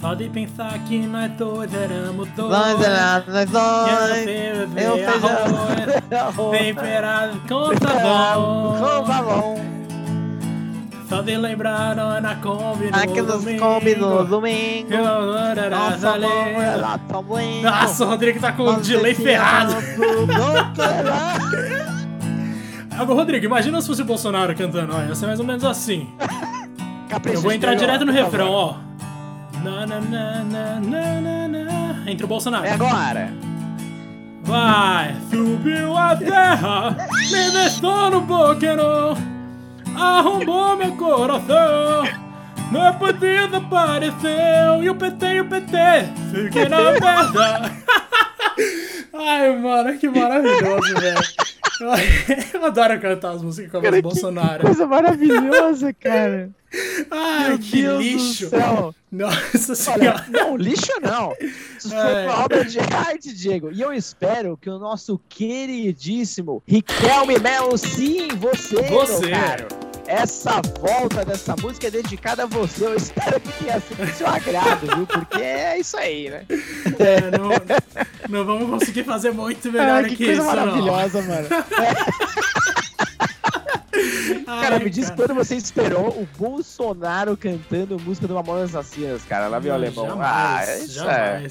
Só de pensar que nós dois éramos dois. Nós éramos nós dois. Eu arroz. temperado com sabão. Com sabão. Só de lembrar na Kombi no Aqueles domingo. combi no domingo. Nossa, bom, tá. Nossa, o Rodrigo tá com o delay ferrado. doutorado. Agora, Rodrigo, imagina se fosse o Bolsonaro cantando. Olha, ia ser mais ou menos assim. Eu vou entrar direto no refrão, ó. Na, na, na, na, na, na. Entra o Bolsonaro. É agora. Vai, subiu a terra, me deixou no boqueiro, arrombou meu coração, meu partido apareceu, e o PT, e o PT, fiquei na merda. Ai, mano, que maravilhoso, velho. Eu adoro cantar as músicas com a voz do Bolsonaro. Coisa maravilhosa, cara. Ai, Meu que Deus lixo. Nossa Olha, senhora. não, lixo não. Isso foi uma obra de arte, Diego. E eu espero que o nosso queridíssimo Riquelme Melo, sim, você, Você. meu caro. Essa volta dessa música é dedicada a você. Eu espero que tenha sido do seu agrado, viu? Porque é isso aí, né? É, não, não vamos conseguir fazer muito melhor Ah, que que coisa isso, não. maravilhosa, mano. Cara, Ai, me diz quando você esperou o Bolsonaro cantando música do Mamonas Assassinas, cara, lá viu o alemão. Jamais, ah, isso é.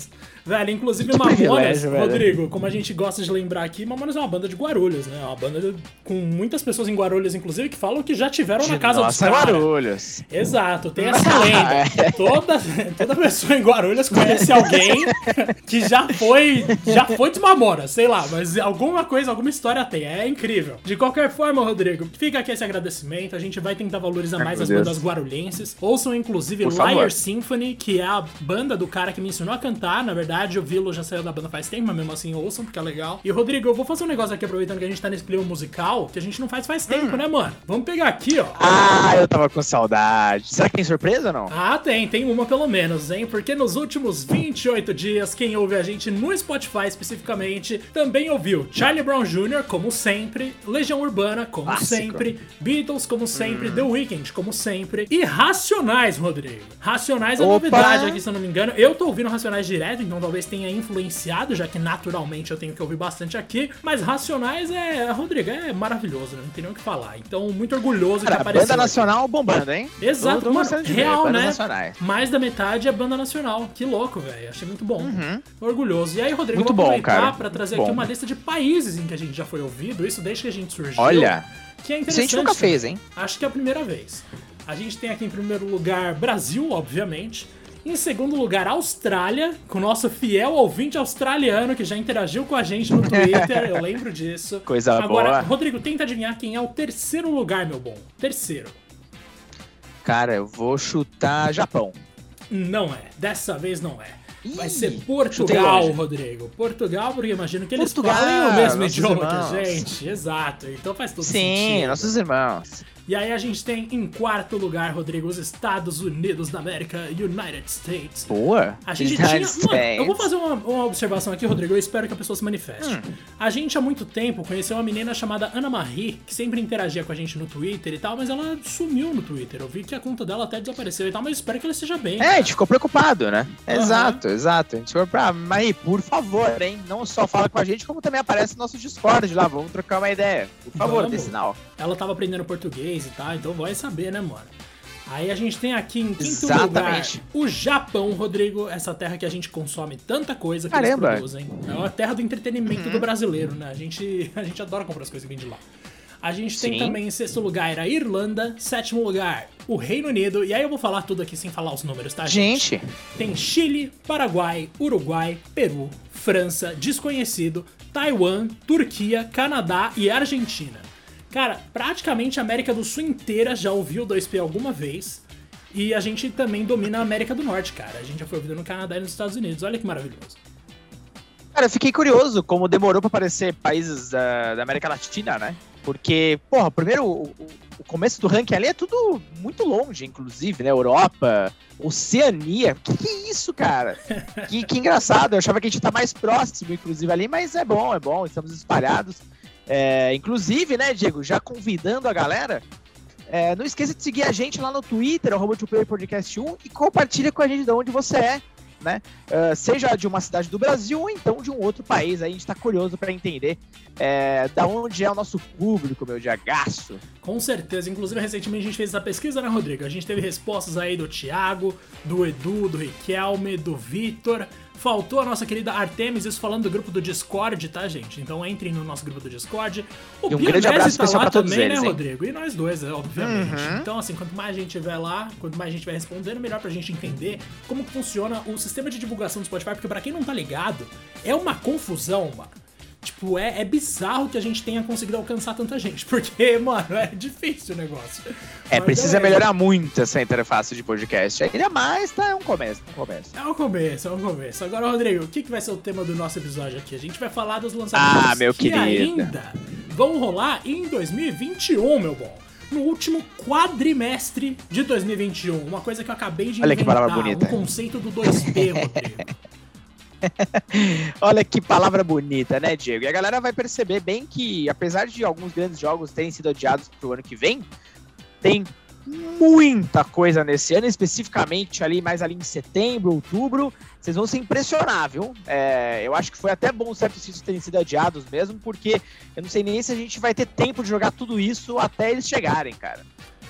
Velho, inclusive Mamonas, velho. Rodrigo, como a gente gosta de lembrar aqui, Mamonas é uma banda de Guarulhos, né? É uma banda com muitas pessoas em Guarulhos, inclusive, que falam que já tiveram na casa Nossa, dos caras. Guarulhos. Exato, tem essa lenda. Toda, toda pessoa em Guarulhos conhece alguém que já foi, já foi de Mamonas, sei lá, mas alguma coisa, alguma história tem. É incrível. De qualquer forma, Rodrigo, fica aqui esse agradecimento. A gente vai tentar valorizar Ai, mais meu as Deus. bandas guarulhenses. Ouçam, inclusive, Por favor. Liar Symphony, que é a banda do cara que me ensinou a cantar. Na verdade, o Vilo já saiu da banda faz tempo, mas mesmo assim ouçam, porque é legal. E, Rodrigo, eu vou fazer um negócio aqui, aproveitando que a gente tá nesse clima musical, que a gente não faz faz tempo, né, mano? Vamos pegar aqui, ó. Ah, eu tava com saudade. Será que tem surpresa ou não? Ah, tem, tem uma pelo menos, hein? Porque nos últimos 28 dias, quem ouve a gente no Spotify especificamente também ouviu Charlie Brown Jr., como sempre, Legião Urbana, como sempre, Beatles, como sempre, The Weeknd, como sempre, e Racionais, Rodrigo. Racionais é Opa! novidade aqui, se eu não me engano. Eu tô ouvindo Racionais direto, então talvez tenha influenciado, já que naturalmente eu tenho que ouvir bastante aqui. Mas Racionais é, Rodrigo, é maravilhoso, né? não tem nem o que falar. Então, muito orgulhoso Cara, de aparecer. banda nacional bombando, hein? Exato, Tô- mano, ver, real, né? nacionais. Mais da metade é banda nacional. Que louco, velho. Achei muito bom. Orgulhoso. E aí, Rodrigo, Muito vou aproveitar pra trazer Muito aqui bom. uma lista de países em que a gente já foi ouvido. Isso desde que a gente surgiu. Olha, que é isso a interessante. gente nunca fez, hein? Acho que é a primeira vez. A gente tem aqui em primeiro lugar Brasil, obviamente. Em segundo lugar, Austrália, com o nosso fiel ouvinte australiano que já interagiu com a gente no Twitter, eu lembro disso. Coisa Agora, boa. Rodrigo, tenta adivinhar quem é o terceiro lugar, meu bom. Terceiro. Cara, eu vou chutar Japão. Não é. Dessa vez não é. Vai ser Portugal. Rodrigo. Portugal, porque imagino que eles Portugal, falem o mesmo idioma que irmãos. a gente. Exato. Então faz todo Sim, sentido. nossos irmãos. E aí a gente tem em quarto lugar, Rodrigo, os Estados Unidos da América, United States. Boa. A gente United tinha. Mano, eu vou fazer uma, uma observação aqui, Rodrigo. Eu espero que a pessoa se manifeste. Hum. A gente há muito tempo conheceu uma menina chamada Ana Marie, que sempre interagia com a gente no Twitter e tal, mas ela sumiu no Twitter. Eu vi que a conta dela até desapareceu e tal, mas espero que ela esteja bem. É, a gente ficou preocupado, né? Aham. Exato, exato. A gente foi pra. Mas, por favor, hein? Não só fala com a gente, como também aparece no nosso Discord lá. Vamos trocar uma ideia. Por favor, Vamos. dê sinal. Ela tava aprendendo português e tal, então vai saber, né, mano? Aí a gente tem aqui em quinto Exatamente. lugar o Japão, Rodrigo, essa terra que a gente consome tanta coisa que Caramba. Uhum. eles produzem. É a terra do entretenimento do brasileiro, né? A gente, a gente adora comprar as coisas que vem de lá. A gente tem Sim. também em sexto lugar a Irlanda, sétimo lugar o Reino Unido, e aí eu vou falar tudo aqui sem falar os números, tá, Gente, tem Chile, Paraguai, Uruguai, Peru, França, Desconhecido, Taiwan, Turquia, Canadá e Argentina. Cara, praticamente a América do Sul inteira já ouviu o 2P alguma vez. E a gente também domina a América do Norte, cara. A gente já foi ouvido no Canadá e nos Estados Unidos. Olha que maravilhoso. cara, eu fiquei curioso como demorou pra aparecer países da, da América Latina, né? Porque, porra, primeiro, o, o- o começo do ranking ali é tudo muito longe, inclusive, né? Europa, Oceania. Que que é isso, cara? que, que engraçado. Eu achava que a gente tá mais próximo, inclusive, ali, mas é bom, é bom. Estamos espalhados. É, inclusive, né, Diego, já convidando a galera. É, não esqueça de seguir a gente lá no Twitter, arroba Podcast 1, e compartilha com a gente de onde você é, né? Uh, seja de uma cidade do Brasil ou então de um outro país. Aí a gente está curioso para entender é, da onde é o nosso público, meu diagaço. Com certeza. Inclusive, recentemente a gente fez essa pesquisa, né, Rodrigo? A gente teve respostas aí do Thiago, do Edu, do Riquelme, do Vitor. Faltou a nossa querida Artemis, isso falando do grupo do Discord, tá, gente? Então entrem no nosso grupo do Discord. O e um grande abraço tá especial lá pra todos também, eles, né, hein? Rodrigo? E nós dois, obviamente. Uhum. Então, assim, quanto mais a gente tiver lá, quanto mais a gente vai respondendo, melhor pra gente entender como funciona o sistema de divulgação do Spotify, porque pra quem não tá ligado, é uma confusão, mano. Tipo, é, é bizarro que a gente tenha conseguido alcançar tanta gente, porque, mano, é difícil o negócio. É, Mas precisa é... melhorar muito essa interface de podcast. Ainda mais, tá? É um começo, um começo. É um começo, é um começo. Agora, Rodrigo, o que, que vai ser o tema do nosso episódio aqui? A gente vai falar dos lançamentos ah, meu que querido. ainda vão rolar em 2021, meu bom no último quadrimestre de 2021. Uma coisa que eu acabei de Olha inventar, que palavra bonita. o conceito do 2P, Rodrigo. Olha que palavra bonita, né, Diego? E a galera vai perceber bem que, apesar de alguns grandes jogos terem sido adiados para o ano que vem, tem muita coisa nesse ano, especificamente ali mais ali em setembro, outubro. Vocês vão se impressionar, viu? É, eu acho que foi até bom certos títulos terem sido adiados mesmo, porque eu não sei nem se a gente vai ter tempo de jogar tudo isso até eles chegarem, cara.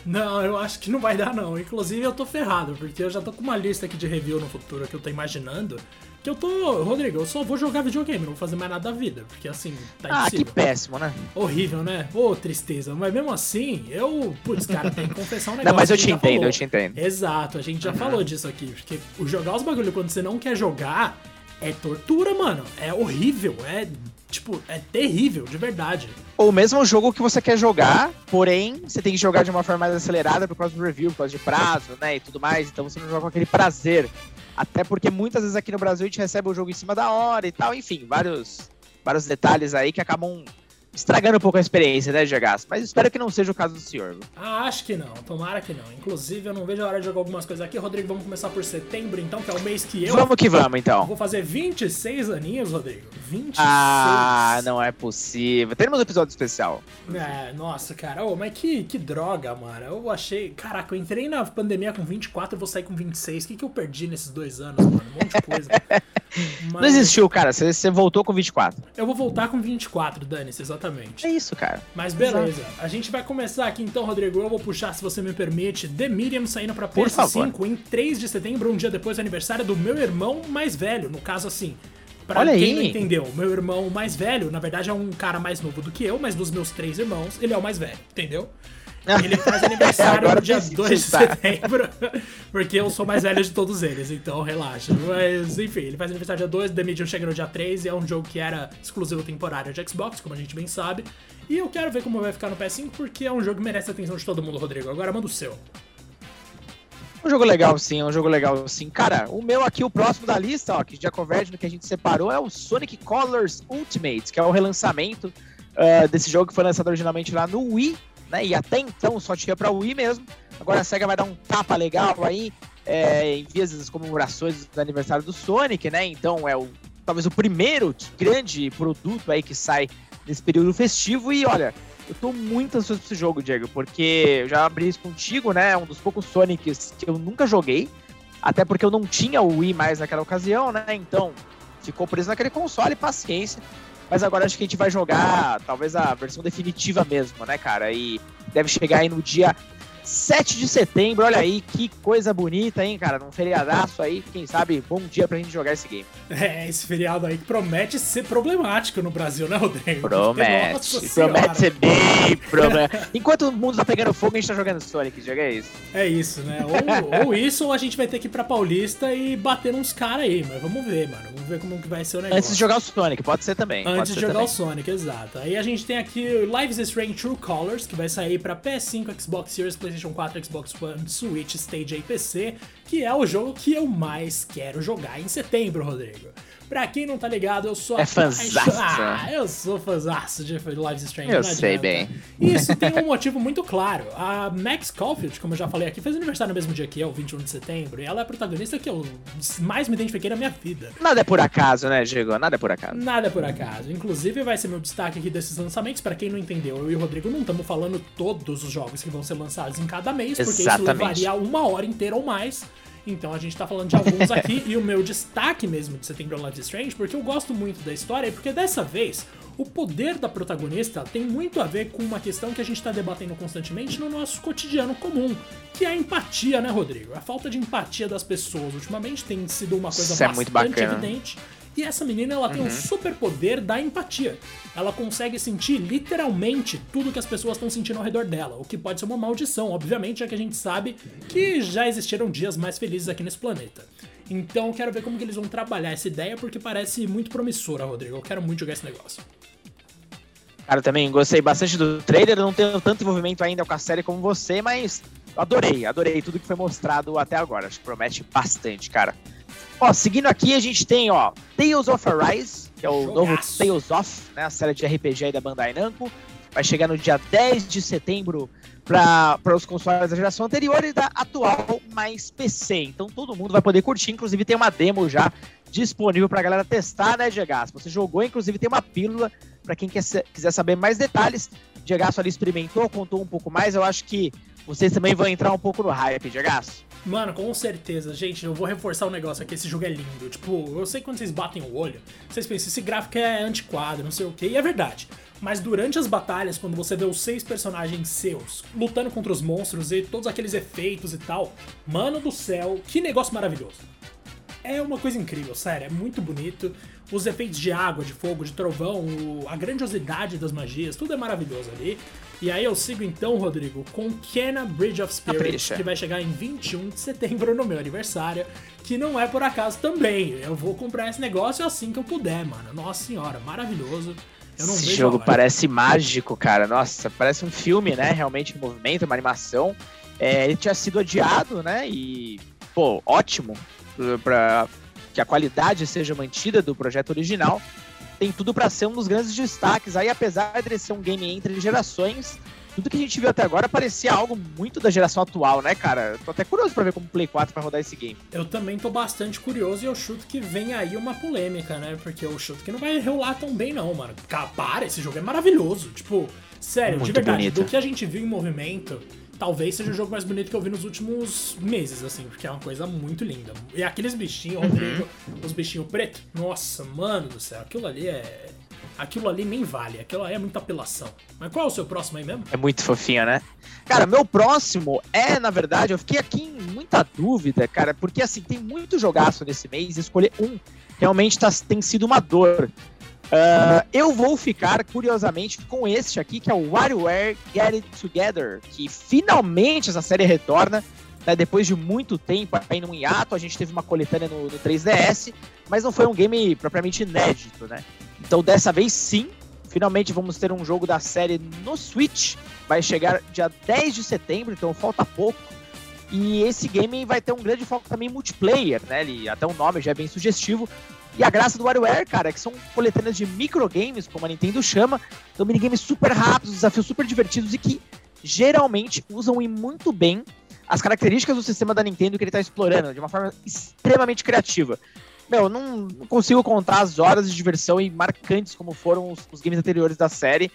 Não, eu acho que não vai dar não. Inclusive eu tô ferrado, porque eu já tô com uma lista aqui de review no futuro que eu tô imaginando que eu tô, Rodrigo, eu só vou jogar videogame, não vou fazer mais nada da vida. Porque assim, tá Ah, impossível. que péssimo, né? Horrível, né? Ô, oh, tristeza. Mas mesmo assim, eu. Putz, cara, tem que confessar um negócio. Não, mas eu te entendo, falou. eu te entendo. Exato, a gente já uhum. falou disso aqui. Porque o jogar os bagulho quando você não quer jogar é tortura, mano. É horrível. É. Tipo, é terrível, de verdade. Ou mesmo um jogo que você quer jogar, porém, você tem que jogar de uma forma mais acelerada por causa do review, por causa de prazo, né? E tudo mais. Então você não joga com aquele prazer. Até porque muitas vezes aqui no Brasil a gente recebe o jogo em cima da hora e tal, enfim, vários, vários detalhes aí que acabam estragando um pouco a experiência, né, Gegas? Mas espero que não seja o caso do senhor. Ah, acho que não. Tomara que não. Inclusive, eu não vejo a hora de jogar algumas coisas aqui. Rodrigo, vamos começar por setembro, então, que é o mês que eu. Vamos que vamos, então. Vou fazer 26 aninhos, Rodrigo. 26. Ah, não é possível. Teremos um episódio especial. É, nossa, cara. Oh, mas que, que droga, mano. Eu achei. Caraca, eu entrei na pandemia com 24 e vou sair com 26. O que, que eu perdi nesses dois anos, mano? Um monte de coisa. mas... Não existiu, cara. Você, você voltou com 24. Eu vou voltar com 24, Dani-se, exatamente. É isso, cara. Mas beleza. Exato. A gente vai começar aqui então, Rodrigo. Eu vou puxar, se você me permite, The Medium saindo pra PS5 em 3 de setembro, um dia depois do aniversário do meu irmão mais velho. No caso, assim. Pra Olha quem aí. não entendeu, meu irmão mais velho, na verdade é um cara mais novo do que eu, mas dos meus três irmãos, ele é o mais velho, entendeu? Ele faz aniversário no dia 2 de setembro, porque eu sou mais velho de todos eles, então relaxa. Mas enfim, ele faz aniversário dia 2, The Medium chega no dia 3 e é um jogo que era exclusivo temporário de Xbox, como a gente bem sabe. E eu quero ver como vai ficar no PS5, porque é um jogo que merece a atenção de todo mundo, Rodrigo. Agora manda o seu. Um jogo legal, sim, é um jogo legal, sim. Cara, o meu aqui, o próximo da lista, ó, que já converge no que a gente separou, é o Sonic Colors Ultimate, que é o relançamento uh, desse jogo que foi lançado originalmente lá no Wii né? E até então só tinha para Wii mesmo. Agora a SEGA vai dar um tapa legal aí é, em vias das comemorações do aniversário do Sonic, né? Então é o, talvez o primeiro grande produto aí que sai nesse período festivo. E olha, eu tô muito ansioso pra esse jogo, Diego, porque eu já abri isso contigo, né? Um dos poucos Sonics que eu nunca joguei. Até porque eu não tinha o Wii mais naquela ocasião, né? Então ficou preso naquele console, paciência. Mas agora acho que a gente vai jogar talvez a versão definitiva mesmo, né, cara? E deve chegar aí no dia 7 de setembro, olha aí, que coisa bonita, hein, cara? Num feriadaço aí, quem sabe, bom dia pra gente jogar esse game. É, esse feriado aí que promete ser problemático no Brasil, né, Rodrigo? Promete, promete ser bem problemático. Enquanto o mundo tá pegando fogo, a gente tá jogando Sonic, joga é isso. É isso, né? Ou, ou, isso, ou a gente vai ter que ir pra Paulista e bater uns caras aí, mas vamos ver, mano. Vamos ver como que vai ser o negócio. Antes de jogar o Sonic, pode ser também. Antes de jogar também. o Sonic, exato. Aí a gente tem aqui Lives is Strange True Colors, que vai sair pra PS5, Xbox Series, PlayStation PlayStation 4, Xbox One, Switch, Stage e PC, que é o jogo que eu mais quero jogar em setembro, Rodrigo. Pra quem não tá ligado, eu sou é fãzaço. Ah, eu sou fãzaço de Live Strange. Eu sei bem. Isso tem um motivo muito claro. A Max Caulfield, como eu já falei aqui, fez aniversário no mesmo dia que eu, 21 de setembro, e ela é a protagonista que eu mais me identifiquei na minha vida. Nada é por acaso, né, Diego? Nada é por acaso. Nada é por acaso. Inclusive, vai ser meu destaque aqui desses lançamentos. Para quem não entendeu, eu e o Rodrigo não estamos falando todos os jogos que vão ser lançados em cada mês, porque Exatamente. isso levaria uma hora inteira ou mais. Então a gente tá falando de alguns aqui e o meu destaque mesmo de Setembro Life Strange, porque eu gosto muito da história e porque dessa vez o poder da protagonista tem muito a ver com uma questão que a gente está debatendo constantemente no nosso cotidiano comum, que é a empatia, né, Rodrigo? A falta de empatia das pessoas ultimamente tem sido uma coisa Isso é bastante muito bacana. evidente. E essa menina, ela tem um Uhum. super poder da empatia. Ela consegue sentir literalmente tudo que as pessoas estão sentindo ao redor dela, o que pode ser uma maldição, obviamente, já que a gente sabe que já existiram dias mais felizes aqui nesse planeta. Então, eu quero ver como que eles vão trabalhar essa ideia, porque parece muito promissora, Rodrigo. Eu quero muito jogar esse negócio. Cara, eu também gostei bastante do trailer, não tenho tanto envolvimento ainda com a série como você, mas adorei, adorei tudo que foi mostrado até agora. Acho que promete bastante, cara. Ó, seguindo aqui, a gente tem, ó, Tales of Arise, que é o Jogaço. novo Tales of, né, a série de RPG aí da Bandai Namco. Vai chegar no dia 10 de setembro para os consoles da geração anterior e da atual mais PC. Então todo mundo vai poder curtir, inclusive tem uma demo já disponível pra galera testar, né? Se você jogou, inclusive tem uma pílula para quem quer, quiser saber mais detalhes. Diego ali experimentou, contou um pouco mais. Eu acho que vocês também vão entrar um pouco no hype, Diego. Mano, com certeza, gente, eu vou reforçar o negócio aqui, esse jogo é lindo. Tipo, eu sei quando vocês batem o olho, vocês pensam, esse gráfico é antiquado, não sei o que, e é verdade. Mas durante as batalhas, quando você vê os seis personagens seus lutando contra os monstros e todos aqueles efeitos e tal, mano do céu, que negócio maravilhoso. É uma coisa incrível, sério, é muito bonito. Os efeitos de água, de fogo, de trovão, a grandiosidade das magias, tudo é maravilhoso ali. E aí eu sigo então, Rodrigo, com Kena Bridge of Spirits, Capricha. que vai chegar em 21 de setembro no meu aniversário, que não é por acaso também. Eu vou comprar esse negócio assim que eu puder, mano. Nossa senhora, maravilhoso. Eu não Esse jogo parece mágico, cara. Nossa, parece um filme, né? Realmente em movimento, uma animação. É, ele tinha sido adiado, né? E, pô, ótimo para que a qualidade seja mantida do projeto original. Tem tudo pra ser um dos grandes destaques. Aí, apesar de ser um game entre gerações, tudo que a gente viu até agora parecia algo muito da geração atual, né, cara? Tô até curioso pra ver como o Play 4 vai rodar esse game. Eu também tô bastante curioso e eu chuto que vem aí uma polêmica, né? Porque eu chuto que não vai rolar tão bem, não, mano. Cara, para, esse jogo é maravilhoso. Tipo, sério, de Muito verdade, bonito. do que a gente viu em movimento, talvez seja o jogo mais bonito que eu vi nos últimos meses, assim, porque é uma coisa muito linda. E aqueles bichinhos, Rodrigo, os bichinhos pretos, nossa, mano do céu, aquilo ali é. Aquilo ali nem vale, aquilo ali é muita apelação. Mas qual é o seu próximo aí mesmo? É muito fofinho, né? Cara, meu próximo é, na verdade, eu fiquei aqui em muita dúvida, cara, porque assim, tem muito jogaço nesse mês escolher um realmente tá- tem sido uma dor. Ah, eu vou ficar, curiosamente, com este aqui, que é o WarioWare Get It Together, que finalmente essa série retorna, né, depois de muito tempo aí num hiato, a gente teve uma coletânea no, no 3DS, mas não foi um game propriamente inédito, né? Então dessa vez sim, finalmente vamos ter um jogo da série no Switch, vai chegar dia 10 de setembro, então falta pouco. E esse game vai ter um grande foco também multiplayer, né? Ele, até o nome já é bem sugestivo. E a graça do WarioWare, cara, é que são coletâneas de microgames, como a Nintendo chama. São minigames super rápidos, desafios super divertidos e que geralmente usam e muito bem as características do sistema da Nintendo que ele está explorando de uma forma extremamente criativa. Meu, eu não, consigo contar as horas de diversão e marcantes como foram os, os games anteriores da série,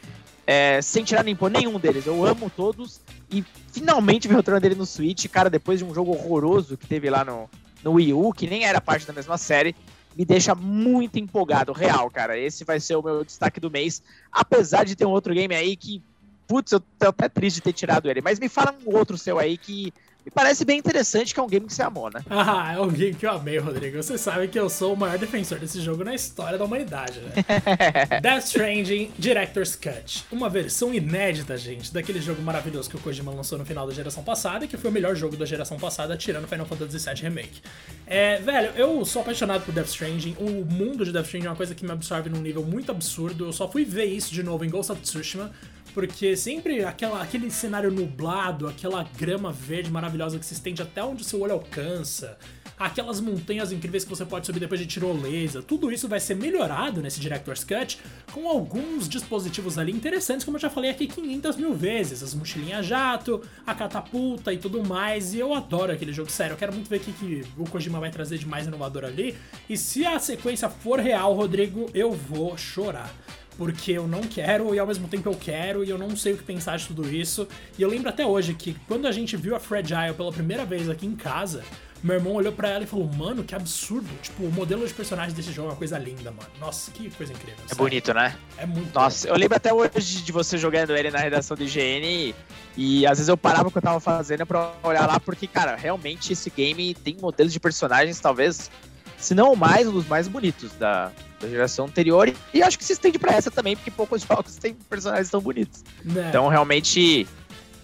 é, sem tirar nem pôr nenhum deles. Eu amo todos e finalmente vi o retorno dele no Switch, cara, depois de um jogo horroroso que teve lá no, no Wii U, que nem era parte da mesma série, me deixa muito empolgado, real, cara. Esse vai ser o meu destaque do mês, apesar de ter um outro game aí que, putz, eu tô até triste de ter tirado ele. Mas me fala um outro seu aí que me parece bem interessante, que é um game que você amou, né? Ah, é um game que eu amei, Rodrigo. Você sabe que eu sou o maior defensor desse jogo na história da humanidade, né? Death Stranding Director's Cut. Uma versão inédita, gente, daquele jogo maravilhoso que o Kojima lançou no final da geração passada e que foi o melhor jogo da geração passada, tirando Final Fantasy VII Remake. É, velho, eu sou apaixonado por Death Stranding. O mundo de Death Stranding é uma coisa que me absorve num nível muito absurdo. Eu só fui ver isso de novo em Ghost of Tsushima. Porque sempre aquela, aquele cenário nublado, aquela grama verde maravilhosa que se estende até onde seu olho alcança, aquelas montanhas incríveis que você pode subir depois de tirolesa, tudo isso vai ser melhorado nesse Director's Cut com alguns dispositivos ali interessantes, como eu já falei aqui 500 mil vezes, as mochilinhas jato, a catapulta e tudo mais, e eu adoro aquele jogo, sério, eu quero muito ver o que, que o Kojima vai trazer de mais inovador ali, e se a sequência for real, Rodrigo, eu vou chorar porque eu não quero e ao mesmo tempo eu quero e eu não sei o que pensar de tudo isso. E eu lembro até hoje que quando a gente viu a Fragile pela primeira vez aqui em casa, meu irmão olhou para ela e falou: Mano, que absurdo. Tipo, o modelo de personagem desse jogo é uma coisa linda, mano. Nossa, que coisa incrível. É bonito, né? É muito Nossa, bom. eu lembro até hoje de você jogando ele na redação do IGN e, às vezes eu parava o que eu tava fazendo pra olhar lá, porque, cara, realmente esse game tem modelos de personagens, talvez, se não o mais, um dos mais bonitos da, da geração anterior. E, e acho que se estende pra essa também, porque poucos jogos têm personagens tão bonitos. É. Então, realmente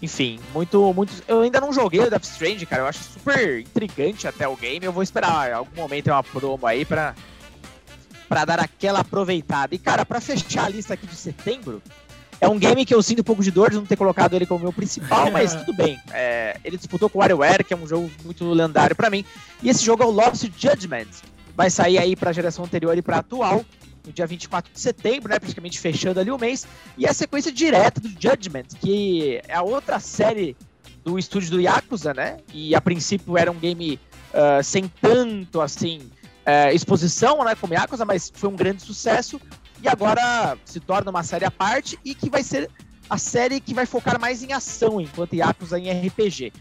enfim, muito, muito. Eu ainda não joguei o Death Strange, cara. Eu acho super intrigante até o game. Eu vou esperar algum momento ter uma promo aí pra, pra dar aquela aproveitada. E, cara, pra fechar a lista aqui de setembro, é um game que eu sinto um pouco de dor de não ter colocado ele como meu principal, mas tudo bem. É, ele disputou com o WarioWare, que é um jogo muito lendário para mim. E esse jogo é o Lost Judgment. Vai sair aí pra geração anterior e pra atual no dia 24 de setembro, né, praticamente fechando ali o mês, e a sequência direta do Judgment, que é a outra série do estúdio do Yakuza, né, e a princípio era um game uh, sem tanto, assim, uh, exposição, né, como Yakuza, mas foi um grande sucesso, e agora se torna uma série à parte, e que vai ser a série que vai focar mais em ação, enquanto Yakuza em RPG.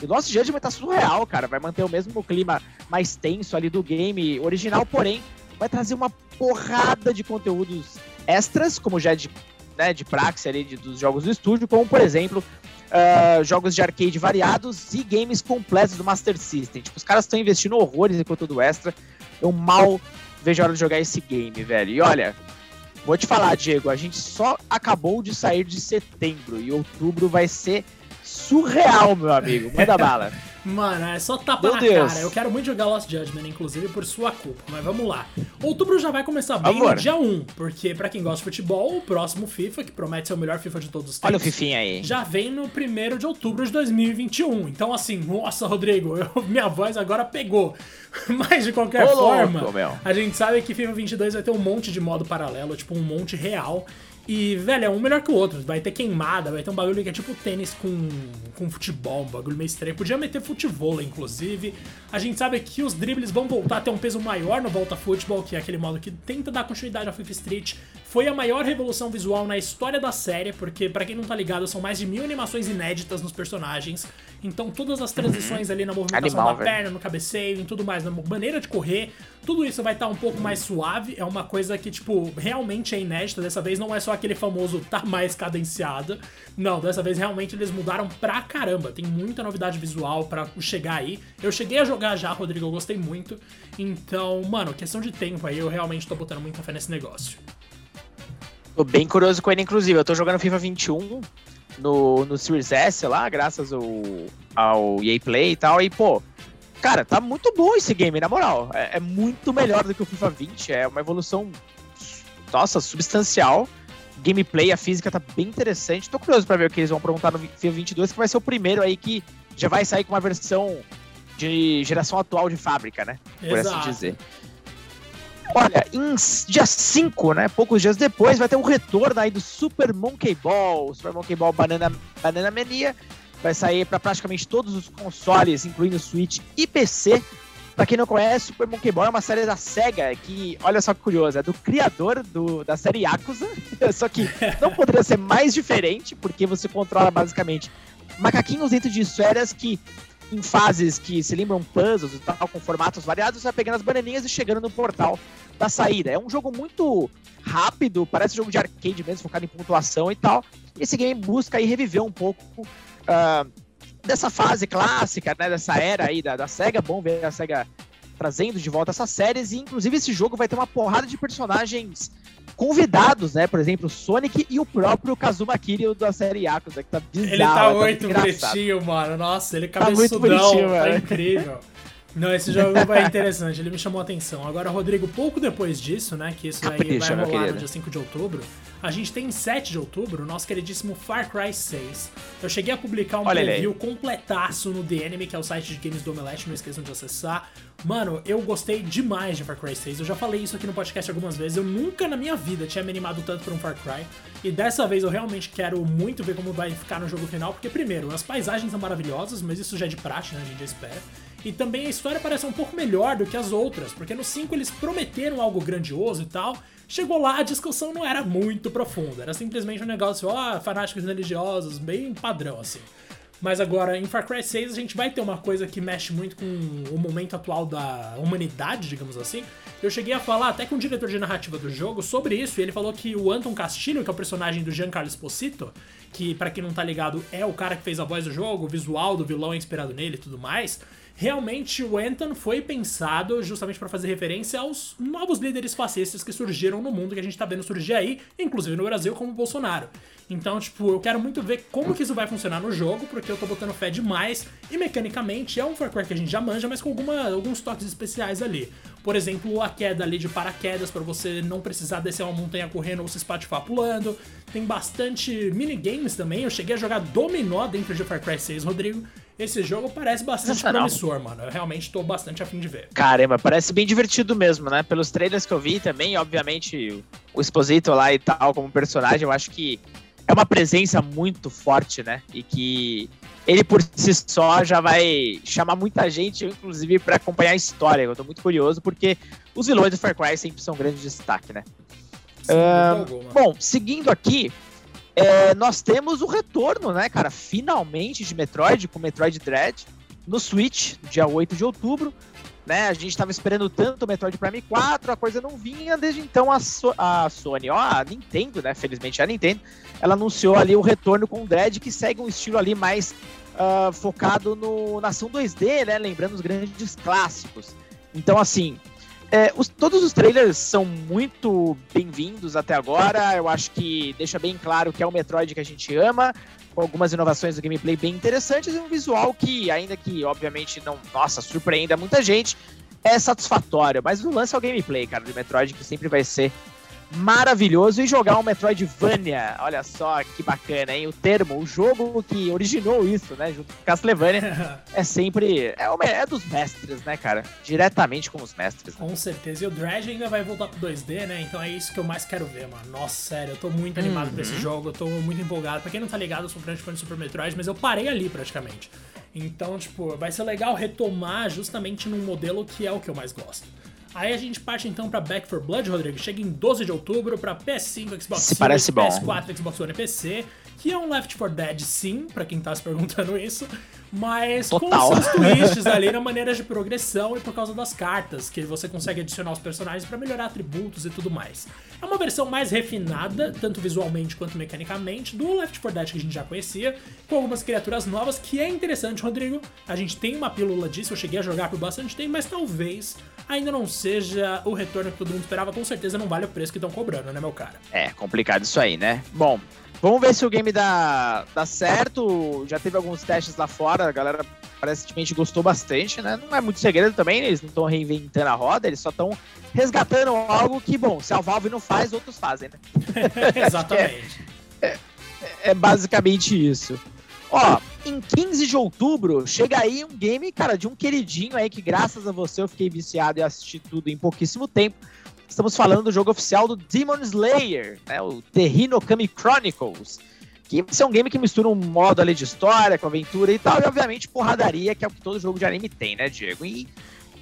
E o nosso Judgment tá surreal, cara. Vai manter o mesmo clima mais tenso ali do game original, porém, vai trazer uma porrada de conteúdos extras, como já é de, né, de praxe ali de, dos jogos do estúdio, como por exemplo uh, jogos de arcade variados e games completos do Master System. Tipo, os caras estão investindo horrores em conteúdo extra. Eu mal vejo a hora de jogar esse game, velho. E olha, vou te falar, Diego, a gente só acabou de sair de setembro e outubro vai ser surreal, meu amigo. Manda bala. Mano, é só tapa Meu na Deus. cara. Eu quero muito jogar Lost Judgment, inclusive, por sua culpa. Mas vamos lá. Outubro já vai começar bem Amor. no dia 1, porque para quem gosta de futebol, o próximo FIFA, que promete ser o melhor FIFA de todos os tempos. Olha o Fifinha aí. Já vem no 1 de outubro de 2021. Então, assim, nossa, Rodrigo, eu, minha voz agora pegou. Mas, de qualquer Ô, forma, louco, a gente sabe que FIFA 22 vai ter um monte de modo paralelo, tipo um monte real. E, velho, é um melhor que o outro. Vai ter queimada, vai ter um bagulho que é tipo tênis com, com futebol, um bagulho meio estranho. Podia meter futebol, inclusive. A gente sabe que os dribles vão voltar a ter um peso maior no Volta Futebol, que é aquele modo que tenta dar continuidade ao Fifth Street. Foi a maior revolução visual na história da série, porque, para quem não tá ligado, são mais de mil animações inéditas nos personagens. Então, todas as transições uhum. ali na movimentação Animal, da velho. perna, no cabeceio e tudo mais, na maneira de correr, tudo isso vai estar tá um pouco mais suave. É uma coisa que, tipo, realmente é inédita. Dessa vez não é só aquele famoso tá mais cadenciado. Não, dessa vez realmente eles mudaram pra caramba. Tem muita novidade visual para chegar aí. Eu cheguei a jogar já, Rodrigo, eu gostei muito. Então, mano, questão de tempo aí, eu realmente tô botando muita fé nesse negócio. Tô bem curioso com ele, inclusive. Eu tô jogando FIFA 21 no, no Series S lá, graças ao, ao EA Play e tal. E, pô, cara, tá muito bom esse game, na moral. É, é muito melhor do que o FIFA 20. É uma evolução, nossa, substancial. Gameplay, a física tá bem interessante. Tô curioso para ver o que eles vão aprontar no FIFA 22, que vai ser o primeiro aí que já vai sair com uma versão de geração atual de fábrica, né? Por assim Exato. assim dizer. Olha, em dia 5, né? Poucos dias depois, vai ter um retorno aí do Super Monkey Ball. Super Monkey Ball Banana, Banana Mania. Vai sair para praticamente todos os consoles, incluindo Switch e PC. Pra quem não conhece, Super Monkey Ball é uma série da SEGA que, olha só que curioso, é do criador do, da série Yakuza. só que não poderia ser mais diferente, porque você controla basicamente macaquinhos dentro de esferas que em fases que se lembram puzzles e tal, com formatos variados, você vai pegando as bananinhas e chegando no portal da saída. É um jogo muito rápido, parece um jogo de arcade mesmo, focado em pontuação e tal. Esse game busca aí reviver um pouco uh, dessa fase clássica, né, dessa era aí da, da SEGA. Bom ver a SEGA trazendo de volta essas séries, e inclusive esse jogo vai ter uma porrada de personagens convidados, né? Por exemplo, o Sonic e o próprio Kazuma Kiryu da série Yakuza, que tá bizarro. Ele tá, tá muito bonitinho, mano. Nossa, ele é cabeçudão, tá, muito bonitinho, tá incrível. Não, esse jogo vai interessante, ele me chamou a atenção. Agora, Rodrigo, pouco depois disso, né, que isso aí vai rolar no dia 5 de outubro, a gente tem em 7 de outubro o nosso queridíssimo Far Cry 6. Eu cheguei a publicar um Olha preview completaço no The Enemy, que é o site de games do Omelete, não esqueçam de acessar. Mano, eu gostei demais de Far Cry 6. Eu já falei isso aqui no podcast algumas vezes. Eu nunca na minha vida tinha me animado tanto por um Far Cry. E dessa vez eu realmente quero muito ver como vai ficar no jogo final, porque primeiro, as paisagens são maravilhosas, mas isso já é de praxe, né? A gente já espera. E também a história parece um pouco melhor do que as outras, porque no 5 eles prometeram algo grandioso e tal. Chegou lá, a discussão não era muito profunda, era simplesmente um negócio, ó, fanáticos religiosos, bem padrão assim. Mas agora, em Far Cry 6, a gente vai ter uma coisa que mexe muito com o momento atual da humanidade, digamos assim. Eu cheguei a falar até com o diretor de narrativa do jogo sobre isso, e ele falou que o Anton Castillo, que é o personagem do Giancarlo Esposito, que pra quem não tá ligado é o cara que fez a voz do jogo, o visual do vilão é inspirado nele e tudo mais. Realmente o Anton foi pensado justamente pra fazer referência aos novos líderes fascistas que surgiram no mundo que a gente tá vendo surgir aí, inclusive no Brasil, como o Bolsonaro. Então, tipo, eu quero muito ver como que isso vai funcionar no jogo, porque eu tô botando fé demais. E mecanicamente é um Far Cry que a gente já manja, mas com alguma, alguns toques especiais ali. Por exemplo, a queda ali de paraquedas para você não precisar descer uma montanha correndo ou se espatifar pulando. Tem bastante minigames também. Eu cheguei a jogar dominó dentro de Far Cry 6, Rodrigo. Esse jogo parece bastante promissor, mano. Eu realmente tô bastante afim de ver. Caramba, parece bem divertido mesmo, né? Pelos trailers que eu vi também, obviamente, o Exposito lá e tal, como personagem, eu acho que é uma presença muito forte, né? E que ele por si só já vai chamar muita gente, inclusive, pra acompanhar a história. Eu tô muito curioso, porque os vilões do Far Cry sempre são um grande destaque, né? Dúvida alguma. Bom, seguindo aqui, é, nós temos o retorno, né, cara, finalmente de Metroid, com Metroid Dread, no Switch, dia 8 de outubro. Né, a gente tava esperando tanto o Metroid Prime 4, a coisa não vinha, desde então a, So- a Sony, ó, a Nintendo, né, felizmente a Nintendo, ela anunciou ali o retorno com o Dread, que segue um estilo ali mais ah, focado no, na ação 2D, né, lembrando os grandes clássicos. Então, assim, é, os- todos os trailers são muito bem-vindos até agora. Eu acho que deixa bem claro que é o Metroid que a gente ama, com algumas inovações do gameplay bem interessantes e um visual que, ainda que obviamente não, nossa, surpreenda muita gente, é satisfatório. Mas o lance é o gameplay, cara, do Metroid, que sempre vai ser maravilhoso. E jogar um Metroidvania, olha só que bacana, hein? O termo, o jogo que originou isso, né, junto com Castlevania, é sempre. É, me- é dos mestres, né, cara? Diretamente com os mestres. né? Com certeza. E o Dredge ainda vai voltar pro 2D, né? Então é isso que eu mais quero ver, mano. Nossa, sério, eu tô muito animado pra esse jogo, eu tô muito empolgado. Pra quem não tá ligado, eu sou grande fã de Super Metroid, mas eu parei ali praticamente. Então, tipo, vai ser legal retomar justamente num modelo que é o que eu mais gosto. Aí a gente parte então pra Back 4 Blood, Rodrigo. Chega em 12 de outubro pra PS5, Xbox Se bom. PS4, Xbox One e PC. Que é um Left 4 Dead, sim, pra quem tá se perguntando isso. Mas Total. com seus twists ali na maneira de progressão e por causa das cartas, que você consegue adicionar os personagens pra melhorar atributos e tudo mais. É uma versão mais refinada, tanto visualmente quanto mecanicamente, do Left 4 Dead que a gente já conhecia, com algumas criaturas novas, que é interessante, Rodrigo. A gente tem uma pílula disso, eu cheguei a jogar por bastante tempo, mas talvez ainda não seja o retorno que todo mundo esperava. Com certeza não vale o preço que estão cobrando, né, meu cara? É, complicado isso aí, né? Bom, vamos ver se o game dá, dá certo. Já teve alguns testes lá fora, a galera aparentemente gostou bastante, né? Não é muito segredo também, eles não estão reinventando a roda, eles só estão resgatando algo que, bom, se a Valve não faz, outros fazem, né? Exatamente. É basicamente isso. Ó, em 15 de outubro, chega aí um game, cara, de um queridinho aí que graças a você eu fiquei viciado e assisti tudo em pouquíssimo tempo. Estamos falando do jogo oficial do Demon Slayer, né, o Terrino Kami Chronicles. Que é um game que mistura um modo ali de história com aventura e tal, e obviamente porradaria, que é o que todo jogo de anime tem, né, Diego? E,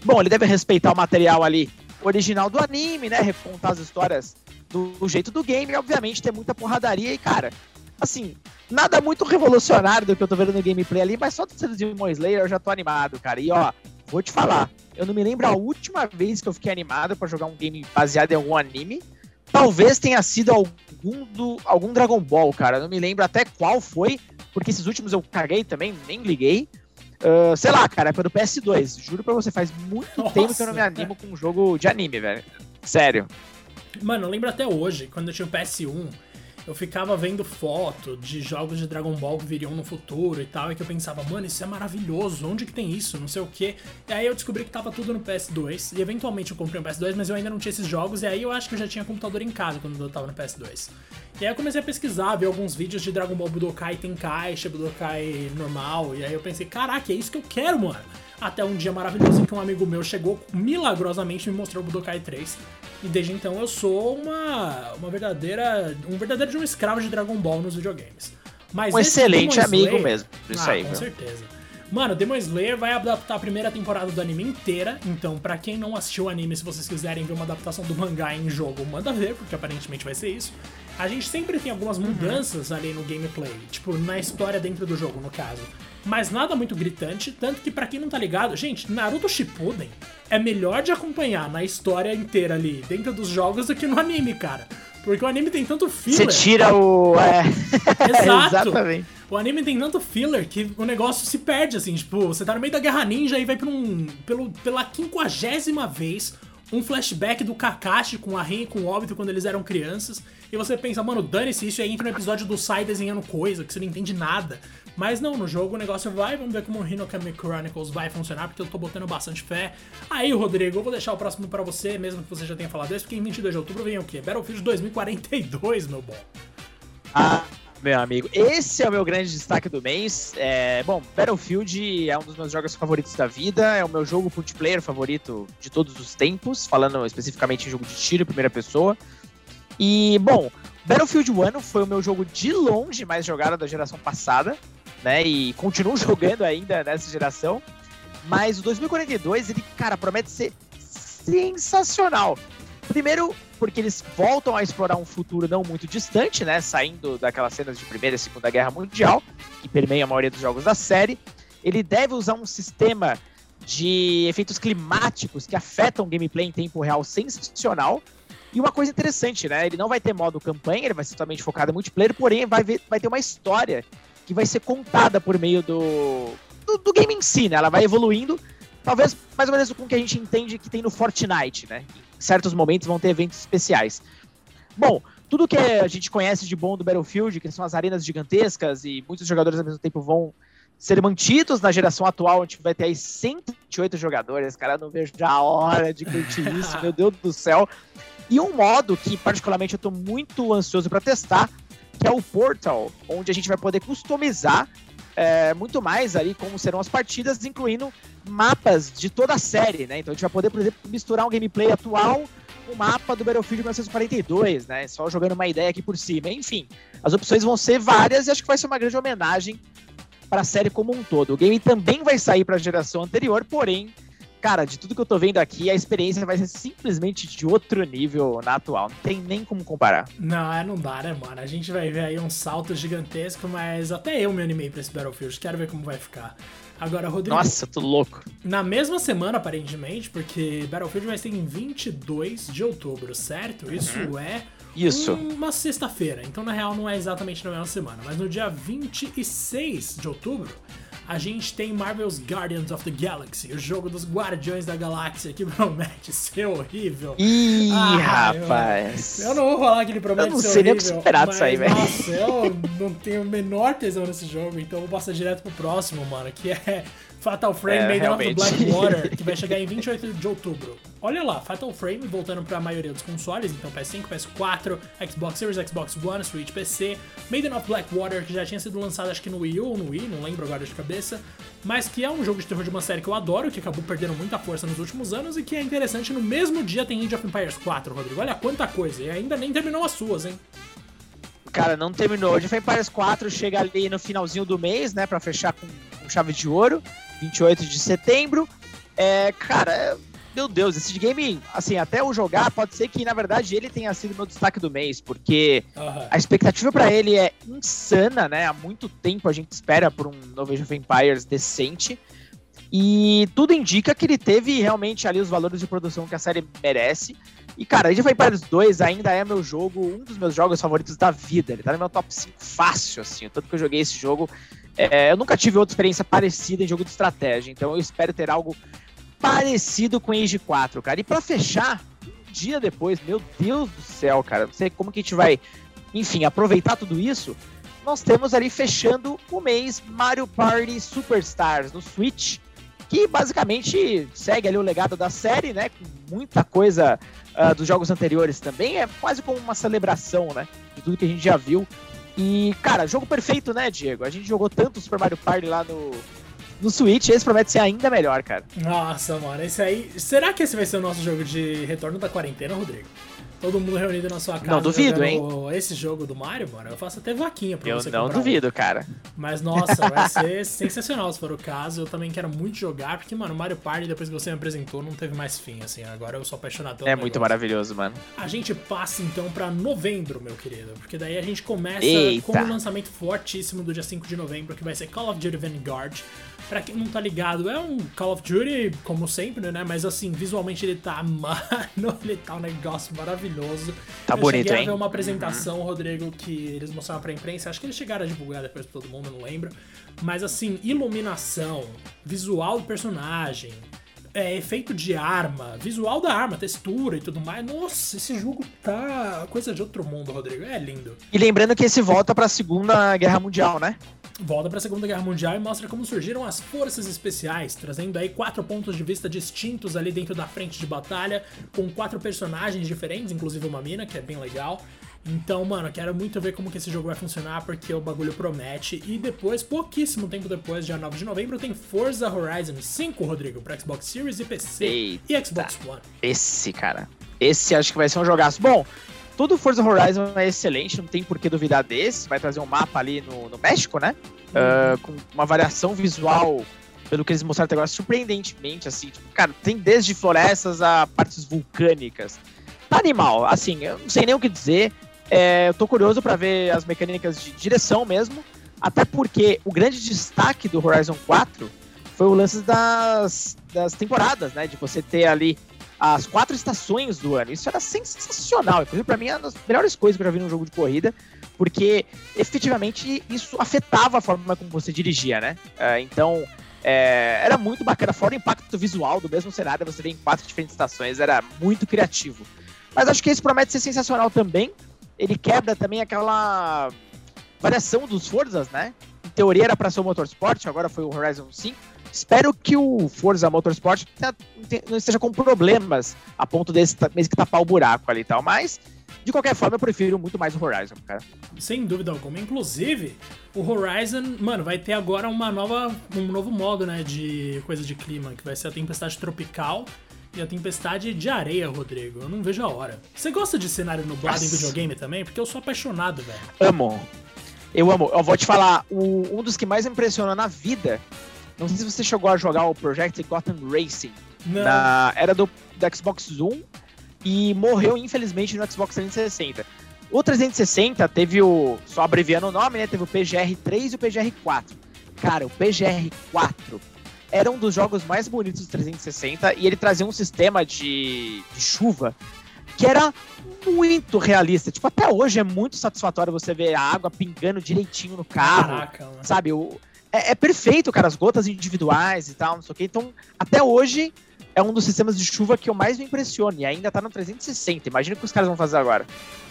bom, ele deve respeitar o material ali original do anime, né, recontar as histórias do, do jeito do game, e obviamente ter muita porradaria e, cara, assim, nada muito revolucionário do que eu tô vendo no gameplay ali, mas só de ser Demon Slayer eu já tô animado, cara. E ó, vou te falar, eu não me lembro a última vez que eu fiquei animado pra jogar um game baseado em algum anime. Talvez tenha sido algum do algum Dragon Ball, cara. Eu não me lembro até qual foi, porque esses últimos eu caguei também, nem liguei. Ah, sei lá, cara, é pelo PS2. Juro pra você, faz muito Nossa. tempo que eu não me animo com um jogo de anime, velho. Sério. Mano, eu lembro até hoje, quando eu tinha o PS1, eu ficava vendo foto de jogos de Dragon Ball que viriam no futuro e tal, e que eu pensava, mano, isso é maravilhoso, onde que tem isso? Não sei o que. E aí eu descobri que tava tudo no PS2, e eventualmente eu comprei um PS2, mas eu ainda não tinha esses jogos, e aí eu acho que eu já tinha computador em casa quando eu tava no PS2. E aí eu comecei a pesquisar, ver alguns vídeos de Dragon Ball Budokai Tenkaichi, Budokai normal, e aí eu pensei, caraca, é isso que eu quero, mano. Até um dia maravilhoso em que um amigo meu chegou milagrosamente me mostrou o Budokai 3. E desde então eu sou uma, uma verdadeira. um verdadeiro um escravo de Dragon Ball nos videogames. Mas um excelente amigo Slayer, mesmo. Isso ah, aí, com viu? certeza. Mano, Demon Slayer vai adaptar a primeira temporada do anime inteira, então para quem não assistiu o anime, se vocês quiserem ver uma adaptação do mangá em jogo, manda ver, porque aparentemente vai ser isso. A gente sempre tem algumas uhum. mudanças uhum. ali no gameplay, tipo, na história dentro do jogo, no caso mas nada muito gritante, tanto que para quem não tá ligado, gente, Naruto Shippuden é melhor de acompanhar na história inteira ali, dentro dos jogos, do que no anime, cara. Porque o anime tem tanto filler. Você tira o. É. Exato. Exatamente. O anime tem tanto filler que o negócio se perde, assim. Tipo, você tá no meio da Guerra Ninja e vai pra um. Pelo, pela quinquagésima vez um flashback do Kakashi com a Ren e com o Obito quando eles eram crianças. E você pensa, mano, dane-se isso aí entra no episódio do Sai desenhando coisa, que você não entende nada. Mas não, no jogo o negócio vai, vamos ver como o Hinokami Chronicles vai funcionar, porque eu tô botando bastante fé. Aí, Rodrigo, eu vou deixar o próximo para você, mesmo que você já tenha falado isso, porque em 22 de outubro vem o quê? Battlefield 2042, meu bom. Ah, meu amigo, esse é o meu grande destaque do mês. É, bom, Battlefield é um dos meus jogos favoritos da vida, é o meu jogo multiplayer favorito de todos os tempos, falando especificamente em jogo de tiro, primeira pessoa. E, bom, Battlefield 1 foi o meu jogo de longe mais jogado da geração passada né? E continuo jogando ainda nessa geração. Mas o 2042, ele, cara, promete ser sensacional. Primeiro, porque eles voltam a explorar um futuro não muito distante, né? Saindo daquelas cenas de Primeira e Segunda Guerra Mundial, que permeia a maioria dos jogos da série. Ele deve usar um sistema de efeitos climáticos que afetam o gameplay em tempo real sensacional. E uma coisa interessante, né? Ele não vai ter modo campanha, ele vai ser totalmente focado em multiplayer, porém vai, ver, vai ter uma história que vai ser contada por meio do, do, do, game em si, né? Ela vai evoluindo, talvez mais ou menos com o que a gente entende que tem no Fortnite, né? Certos momentos vão ter eventos especiais. Bom, tudo que a gente conhece de bom do Battlefield, que são as arenas gigantescas e muitos jogadores ao mesmo tempo vão ser mantidos na geração atual, onde vai ter aí 128 jogadores, cara, não vejo a hora de curtir isso, meu Deus do céu. E um modo que particularmente eu tô muito ansioso para testar que é o Portal, onde a gente vai poder customizar é, muito mais ali como serão as partidas, incluindo mapas de toda a série, né? Então a gente vai poder, por exemplo, misturar um gameplay atual com o mapa do Battlefield 1942, né? Só jogando uma ideia aqui por cima. Enfim, as opções vão ser várias e acho que vai ser uma grande homenagem para a série como um todo. O game também vai sair para a geração anterior, porém cara, de tudo que eu tô vendo aqui, a experiência vai ser simplesmente de outro nível na atual. Não tem nem como comparar. Não, é, não dá, né, mano? A gente vai ver aí um salto gigantesco, mas até eu me animei pra esse Battlefield. Quero ver como vai ficar. Agora, Rodrigo. Nossa, tô louco. Na mesma semana, aparentemente, porque Battlefield vai ser em 22 de outubro, certo? Isso uhum. é. Isso. Uma sexta-feira. Então, na real, não é exatamente na mesma semana. Mas no dia 26 de outubro, a gente tem Marvel's Guardians of the Galaxy, o jogo dos Guardiões da Galáxia, que promete ser horrível. Ih, ah, rapaz. Eu, eu, não vou falar que ele promete ser horrível. Eu não sei nem o que esperar disso aí, velho. Nossa, eu não tenho o menor tesão nesse jogo, então eu vou passar direto pro próximo, mano, que é Fatal Frame é, Made of Blackwater, que vai chegar em 28 de outubro. Olha lá, Fatal Frame voltando para a maioria dos consoles, então PS5, PS4, Xbox Series, Xbox One, Switch, PC. Maiden of Blackwater, que já tinha sido lançado acho que no Wii U ou no Wii, não lembro agora de cabeça, mas que é um jogo de terror de uma série que eu adoro, que acabou perdendo muita força nos últimos anos e que é interessante. No mesmo dia tem Age of Empires 4, Rodrigo. Olha quanta coisa, e ainda nem terminou as suas, hein? Cara, não terminou. Age of Empires 4 chega ali no finalzinho do mês, né, para fechar com, com chave de ouro. 28 de setembro. É, cara, meu Deus, esse game, assim, até eu jogar, pode ser que, na verdade, ele tenha sido meu destaque do mês, porque uhum. a expectativa para ele é insana, né? Há muito tempo a gente espera por um novo Age of Empires decente. E tudo indica que ele teve realmente ali os valores de produção que a série merece. E, cara, Age of Empires 2 ainda é meu jogo, um dos meus jogos favoritos da vida. Ele tá no meu top 5 fácil, assim. Tanto que eu joguei esse jogo é, eu nunca tive outra experiência parecida em jogo de estratégia, então eu espero ter algo parecido com Age 4, cara. E para fechar, um dia depois, meu Deus do céu, cara, não sei como que a gente vai enfim, aproveitar tudo isso, nós temos ali fechando o mês Mario Party Superstars no Switch, que basicamente segue ali o legado da série, né? Com muita coisa uh, dos jogos anteriores também. É quase como uma celebração, né? De tudo que a gente já viu. E, cara, jogo perfeito, né, Diego? A gente jogou tanto Super Mario Party lá no, no Switch, esse promete ser ainda melhor, cara. Nossa, mano, esse aí. Será que esse vai ser o nosso jogo de retorno da quarentena, Rodrigo? todo mundo reunido na sua casa. Não duvido, hein? Esse jogo do Mario, mano, eu faço até vaquinha pra eu você Eu não duvido, um. cara. Mas nossa, vai ser sensacional se for o caso. Eu também quero muito jogar, porque, mano, Mario Party, depois que você me apresentou, não teve mais fim, assim. Agora eu sou apaixonado pelo É negócio. muito maravilhoso, mano. A gente passa então pra novembro, meu querido. Porque daí a gente começa Eita. com um lançamento fortíssimo do dia 5 de novembro, que vai ser Call of Duty Vanguard. Pra quem não tá ligado, é um Call of Duty, como sempre, né? Mas assim, visualmente ele tá, mano, ele tá um negócio maravilhoso. Tá eu bonito, cheguei hein? a ver uma apresentação, Rodrigo, que eles mostraram pra imprensa. Acho que eles chegaram a divulgar depois pra todo mundo, não lembro. Mas assim, iluminação, visual do personagem, é, efeito de arma, visual da arma, textura e tudo mais. Nossa, esse jogo tá coisa de outro mundo, Rodrigo. É lindo. E lembrando que esse volta pra Segunda Guerra Mundial, né? Volta pra Segunda Guerra Mundial e mostra como surgiram as forças especiais, trazendo aí quatro pontos de vista distintos ali dentro da frente de batalha, com quatro personagens diferentes, inclusive uma mina, que é bem legal. Então, mano, quero muito ver como que esse jogo vai funcionar, porque o bagulho promete. E depois, pouquíssimo tempo depois, dia 9 de novembro, tem Forza Horizon 5, Rodrigo, pra Xbox Series e PC Eita. e Xbox One. Esse, cara. Esse acho que vai ser um jogaço. Bom, todo Forza Horizon é excelente, não tem por que duvidar desse. Vai trazer um mapa ali no, no México, né? Uh, com uma variação visual, pelo que eles mostraram até agora, surpreendentemente, assim. Tipo, cara, tem desde florestas a partes vulcânicas. Tá animal, assim, eu não sei nem o que dizer. É, eu tô curioso para ver as mecânicas de direção mesmo, até porque o grande destaque do Horizon 4 foi o lance das, das temporadas, né? De você ter ali as quatro estações do ano. Isso era sensacional. Inclusive, para mim, é uma das melhores coisas que eu já vi num jogo de corrida, porque efetivamente isso afetava a forma como você dirigia, né? Uh, então, é, era muito bacana. Fora o impacto visual do mesmo cenário, você vê em quatro diferentes estações, era muito criativo. Mas acho que esse promete ser sensacional também. Ele quebra também aquela variação dos Forzas, né? Em teoria era para ser o Motorsport, agora foi o Horizon 5. Espero que o Forza Motorsport não esteja com problemas a ponto desse mesmo que tapar o buraco ali e tal, mas de qualquer forma eu prefiro muito mais o Horizon, cara. Sem dúvida alguma. Inclusive, o Horizon, mano, vai ter agora uma nova, um novo modo, né, de coisa de clima, que vai ser a tempestade tropical e a tempestade de areia, Rodrigo. Eu não vejo a hora. Você gosta de cenário nublado Nossa. em videogame também? Porque eu sou apaixonado, velho. Amo. Eu amo. Eu vou te falar, o- um dos que mais me impressionou na vida, não sei se você chegou a jogar o Project Gotham Racing, Não. na, era do, do Xbox One e morreu, infelizmente, no Xbox 360. O 360 teve o, só abreviando o nome, né, teve o PGR3 e o PGR4. Cara, o PGR4 era um dos jogos mais bonitos do 360 e ele trazia um sistema de, de chuva que era muito realista. Tipo, até hoje é muito satisfatório você ver a água pingando direitinho no carro Caraca, mano. sabe? O, é, é perfeito, cara, as gotas individuais e tal, não sei o que. Então, até hoje, é um dos sistemas de chuva que eu mais me impressiono. E ainda tá no 360. Imagina o que os caras vão fazer agora.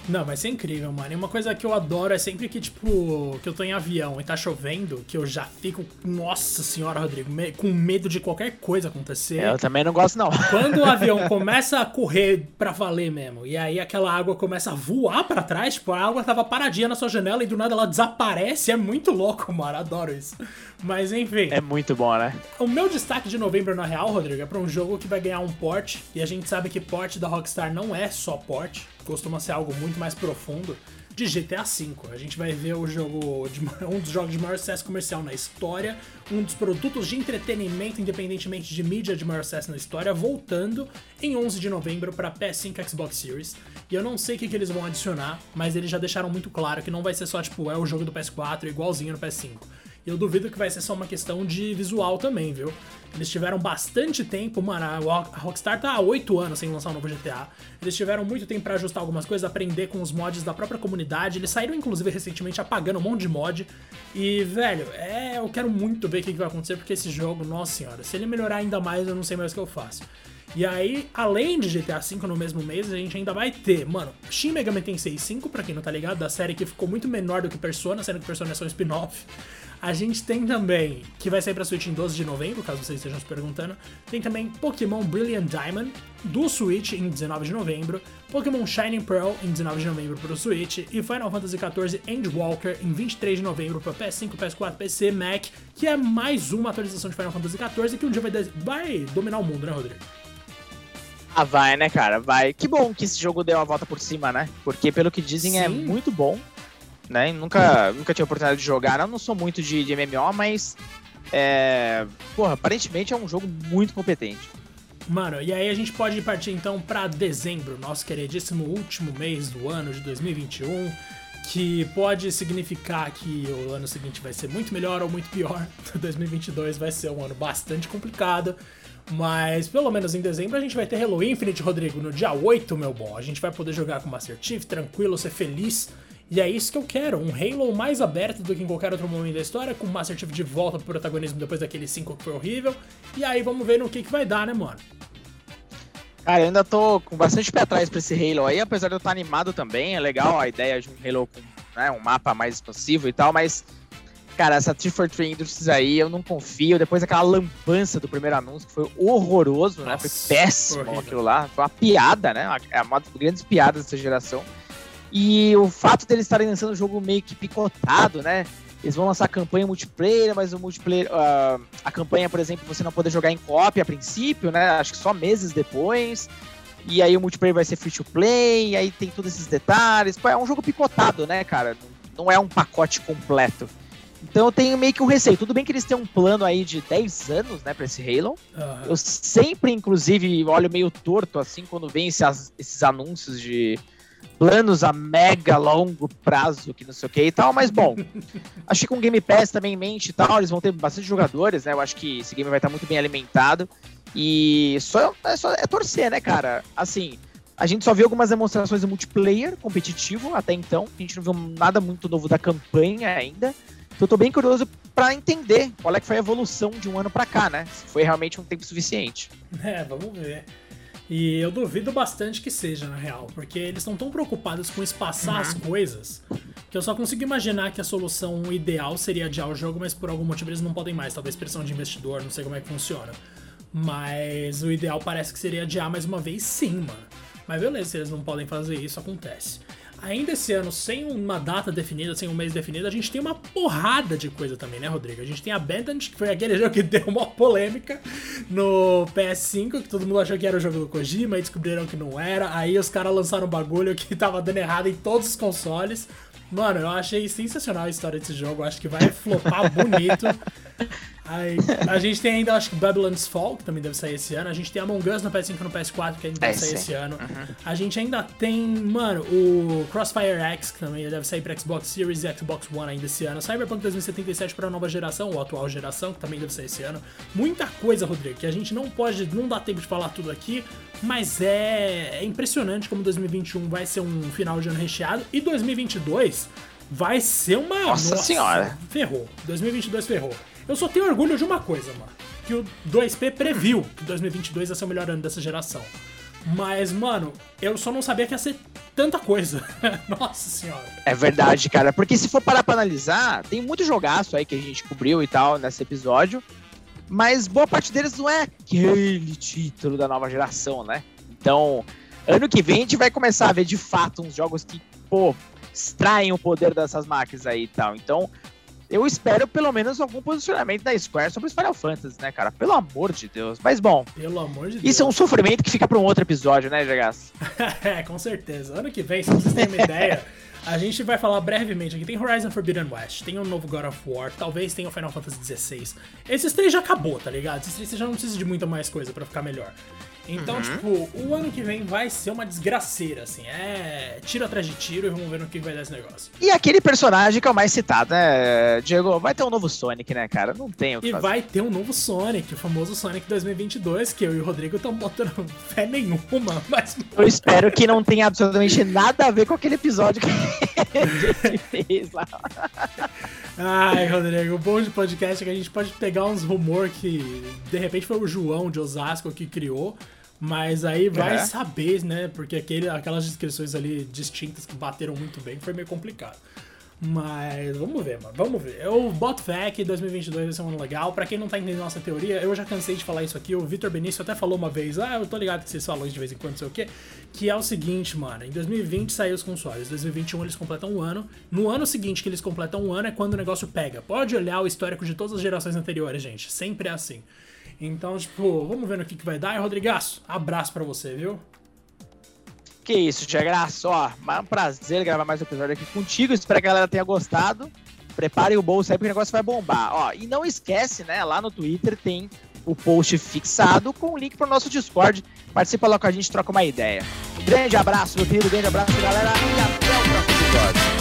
Não, vai ser incrível, mano. E uma coisa que eu adoro é sempre que, tipo, que eu tô em avião e tá chovendo, que eu já fico, nossa senhora, Rodrigo, me- com medo de qualquer coisa acontecer. Eu também não gosto, não. Quando o avião começa a correr pra valer mesmo, e aí aquela água começa a voar pra trás, tipo, a água tava paradinha na sua janela e do nada ela desaparece, é muito louco, mano, adoro isso. Mas enfim, É muito bom, né? o meu destaque de novembro na real, Rodrigo, é pra um jogo que vai ganhar um port, e a gente sabe que port da Rockstar não é só port, costuma ser algo muito mais profundo. De GTA V. A gente vai ver o jogo de, um dos jogos de maior sucesso comercial na história, um dos produtos de entretenimento, independentemente de mídia de maior sucesso na história, voltando em 11 de novembro para PS5 e Xbox Series. E eu não sei o que, que eles vão adicionar, mas eles já deixaram muito claro que não vai ser só tipo, é o jogo do PS4 igualzinho no PS5. Eu duvido que vai ser só uma questão de visual também, viu? Eles tiveram bastante tempo, mano. A Rock- a Rockstar tá há 8 anos sem lançar um novo GTA. Eles tiveram muito tempo pra ajustar algumas coisas, aprender com os mods da própria comunidade. Eles saíram, inclusive, recentemente apagando um monte de mod. E, velho, é, eu quero muito ver o que, que vai acontecer, porque esse jogo, nossa senhora, se ele melhorar ainda mais, eu não sei mais o que eu faço. E aí, além de GTA V no mesmo mês, a gente ainda vai ter, mano, Shin Megami Tensei 5, pra quem não tá ligado, da série que ficou muito menor do que Persona, sendo que Persona é só um spin-off. A gente tem também, que vai sair pra Switch em 12 de novembro, caso vocês estejam se perguntando. Tem também Pokémon Brilliant Diamond do Switch em 19 de novembro, Pokémon Shining Pearl em 19 de novembro pro Switch e Final Fantasy XIV Endwalker em 23 de novembro para PS5, PS4, PC, Mac, que é mais uma atualização de Final Fantasy XIV que um dia vai, vai dominar o mundo, né, Rodrigo? Ah, vai, né, cara? Vai. Que bom que esse jogo deu uma volta por cima, né? Porque pelo que dizem é Sim. é muito bom né? Nunca, nunca tive oportunidade de jogar, eu não sou muito de, de MMO, mas é, porra, aparentemente é um jogo muito competente. Mano, e aí a gente pode partir então para dezembro, nosso queridíssimo último mês do ano de 2021, que pode significar que o ano seguinte vai ser muito melhor ou muito pior. 2022 vai ser um ano bastante complicado. Mas pelo menos em dezembro a gente vai ter Halo Infinite, Rodrigo, no dia 8, meu bom. A gente vai poder jogar com Master Chief, tranquilo, ser feliz. E é isso que eu quero, um Halo mais aberto do que em qualquer outro momento da história, com o Master Chief de volta pro protagonismo depois daquele 5 que foi horrível. E aí vamos ver no que, que vai dar, né, mano? Cara, eu ainda tô com bastante pé atrás pra esse Halo aí, apesar de eu estar animado também. É legal a ideia de um Halo com né, um mapa mais expansivo e tal, mas, cara, essa 343 Industries aí eu não confio. Depois daquela lambança do primeiro anúncio, que foi horroroso, né? Foi Nossa, péssimo horrível. aquilo lá. Foi uma piada, né? É uma das grandes piadas dessa geração. E o fato deles estarem lançando o jogo meio que picotado, né? Eles vão lançar a campanha multiplayer, mas o multiplayer. ah, a campanha, por exemplo, você não poder jogar em co-op a princípio, né? Acho que só meses depois. E aí o multiplayer vai ser free to play, e aí tem todos esses detalhes. Pô, é um jogo picotado, né, cara? Não é um pacote completo. Então eu tenho meio que um receio. Tudo bem que eles têm um plano aí de 10 anos, né, pra esse Halo. Aham. Eu sempre, inclusive, olho meio torto, assim, quando vem esses, esses anúncios de planos a mega longo prazo, que não sei o que e tal, mas bom, acho que com o Game Pass também em mente e tal, eles vão ter bastante jogadores, né? Eu acho que esse game vai estar muito bem alimentado. E só é, só é torcer, né, cara? Assim, a gente só viu algumas demonstrações do multiplayer competitivo até então. A gente não viu nada muito novo da campanha ainda. Então eu tô bem curioso pra entender qual é que foi a evolução de um ano pra cá, né? Se foi realmente um tempo suficiente. É, vamos ver. E eu duvido bastante que seja, na real, porque eles estão tão preocupados com espaçar as coisas que eu só consigo imaginar que a solução ideal seria adiar o jogo, mas por algum motivo eles não podem mais, talvez pressão de investidor, não sei como é que funciona. Mas o ideal parece que seria adiar mais uma vez sim, mano. Mas beleza, se eles não podem fazer isso, acontece. Ainda esse ano, sem uma data definida, sem um mês definido, a gente tem uma porrada de coisa também, né, Rodrigo? A gente tem Abandoned, que foi aquele jogo que deu uma polêmica no PS5, que todo mundo achou que era o jogo do Kojima, e descobriram que não era. Aí os caras lançaram um bagulho que tava dando errado em todos os consoles. Mano, eu achei sensacional a história desse jogo, acho que vai flopar bonito. Aí, a gente tem ainda, acho que Babylon's Fall, que também deve sair esse ano. A gente tem Among Us no PS5 e no PS4, que ainda deve É, sair sim. esse ano. A gente ainda tem, mano, o Crossfire X, que também deve sair pra Xbox Series e Xbox One ainda esse ano. Cyberpunk 2077 pra nova geração, ou atual geração, que também deve sair esse ano. Muita coisa, Rodrigo, que a gente não pode, não dá tempo de falar tudo aqui, mas é, é impressionante como 2021 vai ser um final de ano recheado e 2022 vai ser uma. Nossa Senhora. Ferrou. 2022 ferrou. Eu só tenho orgulho de uma coisa, mano. Que o 2P previu que 2022 ia ser o melhor ano dessa geração. Mas, mano, eu só não sabia que ia ser tanta coisa. Nossa senhora. É verdade, cara. Porque se for parar pra analisar, tem muito jogaço aí que a gente cobriu e tal nesse episódio. Mas boa parte deles não é aquele título da nova geração, né? Então, ano que vem a gente vai começar a ver de fato uns jogos que, pô, extraem o poder dessas máquinas aí e tal. Então, eu espero pelo menos algum posicionamento da Square sobre os Final Fantasy, né, cara? Pelo amor de Deus. Mas bom, Pelo amor de Deus. isso é um sofrimento que fica pra um outro episódio, né, Jagas? é, com certeza. Ano que vem, se vocês terem uma ideia, a gente vai falar brevemente aqui. Tem Horizon Forbidden West, tem o novo God of War, talvez tenha o Final Fantasy XVI. Esses três já acabou, tá ligado? Esses três já não precisa de muita mais coisa pra ficar melhor. Então, tipo, o ano que vem vai ser uma desgraceira, assim. É tiro atrás de tiro e vamos ver no que vai dar esse negócio. E aquele personagem que é o mais citado, né, Diego? Vai ter um novo Sonic, né, cara? Não tem o que E fazer. vai ter um novo Sonic, o famoso Sonic 2022, que eu e o Rodrigo estão botando fé nenhuma, mas Eu espero que não tenha absolutamente nada a ver com aquele episódio que a gente fez lá. Ai, Rodrigo, o bom de podcast é que a gente pode pegar uns rumor que de repente foi o João de Osasco que criou, Mas aí vai saber, né? Porque aquele, aquelas descrições ali distintas que bateram muito bem foi meio complicado. Mas vamos ver, mano. Vamos ver. Eu boto fé que 2022 vai ser um ano legal. Pra quem não tá entendendo nossa teoria, eu já cansei de falar isso aqui. O Vitor Benício até falou uma vez. Ah, eu tô ligado que vocês falam de vez em quando, não sei o quê. Que é o seguinte, mano. Em 2020 saiu os consoles. Em 2021 eles completam um ano. No ano seguinte que eles completam um ano é quando o negócio pega. Pode olhar o histórico de todas as gerações anteriores, gente. Sempre é assim. Então, tipo, vamos ver no que, que vai dar. E, Rodrigaço, abraço para você, viu? Que isso, Tia Graça. Ó, é um prazer gravar mais um episódio aqui contigo. Espero que a galera tenha gostado. Preparem o bolso aí porque o negócio vai bombar. Ó, e não esquece, né? Lá no Twitter tem o post fixado com o link pro nosso Discord. Participa lá com a gente, troca uma ideia. grande abraço, meu querido. Grande abraço, galera. E até o próximo episódio.